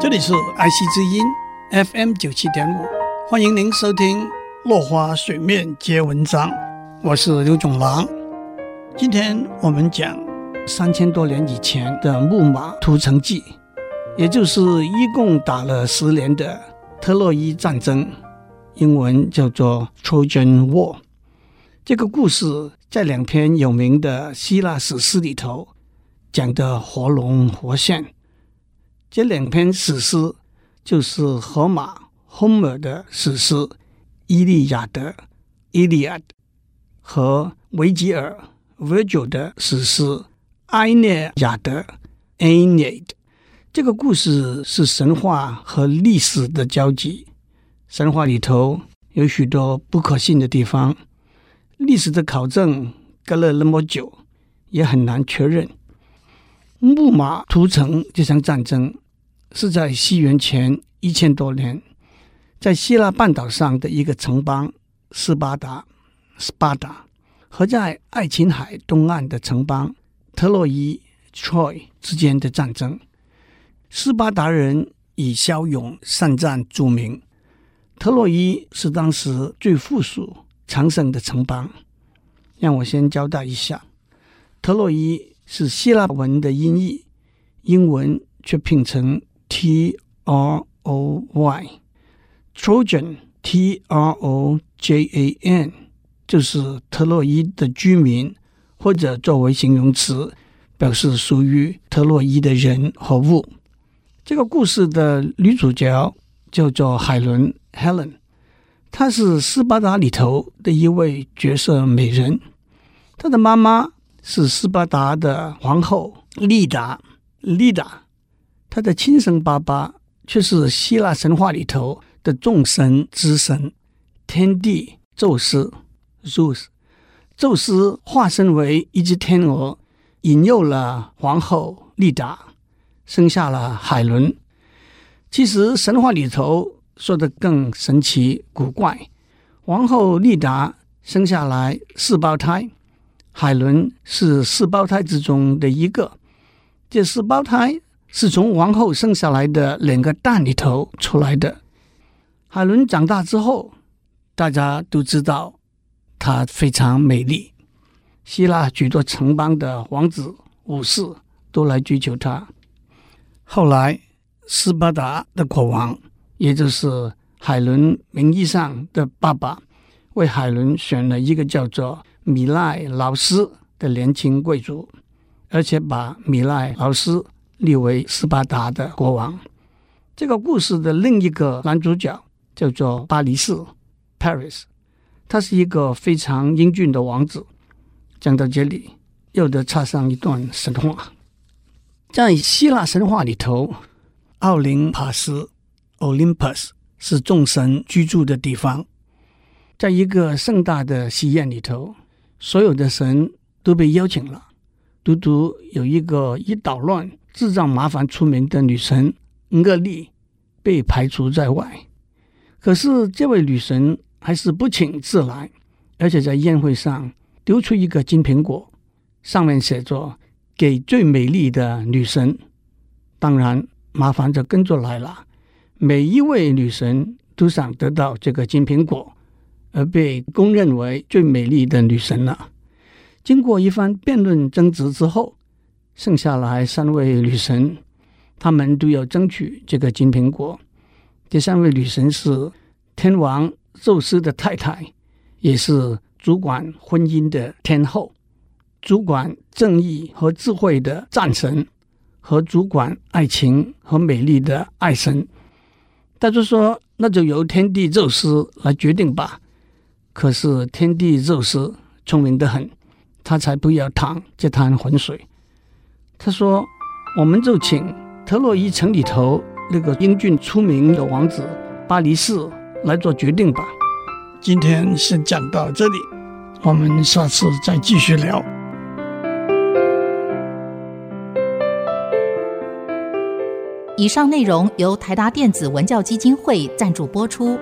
这里是爱惜之音 FM 九七点五，欢迎您收听《落花水面皆文章》，我是刘总郎。今天我们讲三千多年以前的木马屠城记，也就是一共打了十年的特洛伊战争，英文叫做 Trojan War。这个故事在两篇有名的希腊史诗里头讲得活龙活现。这两篇史诗就是荷马 Homer 的史诗《伊利亚德》（Iliad） 和维吉尔 Virgil 的史诗《埃涅亚德》（Aeneid）。这个故事是神话和历史的交集。神话里头有许多不可信的地方。历史的考证隔了那么久，也很难确认。木马屠城这场战争是在西元前一千多年，在希腊半岛上的一个城邦斯巴达 （Sparta） 和在爱琴海东岸的城邦特洛伊 （Troy） 之间的战争。斯巴达人以骁勇善战著名，特洛伊是当时最富庶。强盛的城邦，让我先交代一下，特洛伊是希腊文的音译，英文却拼成 T R O Y，Trojan T R O J A N，就是特洛伊的居民，或者作为形容词，表示属于特洛伊的人和物。这个故事的女主角叫做海伦 Helen。她是斯巴达里头的一位绝色美人，她的妈妈是斯巴达的皇后丽达，丽达，她的亲生爸爸却是希腊神话里头的众神之神，天帝宙斯，Zeus，宙斯化身为一只天鹅，引诱了皇后丽达，生下了海伦。其实神话里头。说的更神奇古怪，皇后丽达生下来四胞胎，海伦是四胞胎之中的一个。这四胞胎是从王后生下来的两个蛋里头出来的。海伦长大之后，大家都知道她非常美丽，希腊许多城邦的王子武士都来追求她。后来斯巴达的国王。也就是海伦名义上的爸爸，为海伦选了一个叫做米赖劳斯的年轻贵族，而且把米赖劳斯立为斯巴达的国王。这个故事的另一个男主角叫做巴黎斯 （Paris），他是一个非常英俊的王子。讲到这里，又得插上一段神话，在希腊神话里头，奥林帕斯。Olympus 是众神居住的地方，在一个盛大的喜宴里头，所有的神都被邀请了，独独有一个以捣乱、制造麻烦出名的女神厄利被排除在外。可是这位女神还是不请自来，而且在宴会上丢出一个金苹果，上面写着“给最美丽的女神”。当然，麻烦就跟着来了。每一位女神都想得到这个金苹果，而被公认为最美丽的女神了。经过一番辩论争执之后，剩下来三位女神，她们都要争取这个金苹果。这三位女神是天王宙斯的太太，也是主管婚姻的天后，主管正义和智慧的战神，和主管爱情和美丽的爱神。大家说，那就由天帝宙斯来决定吧。可是天帝宙斯聪明得很，他才不要淌这滩浑水。他说：“我们就请特洛伊城里头那个英俊出名的王子巴黎斯来做决定吧。”今天先讲到这里，我们下次再继续聊。以上内容由台达电子文教基金会赞助播出。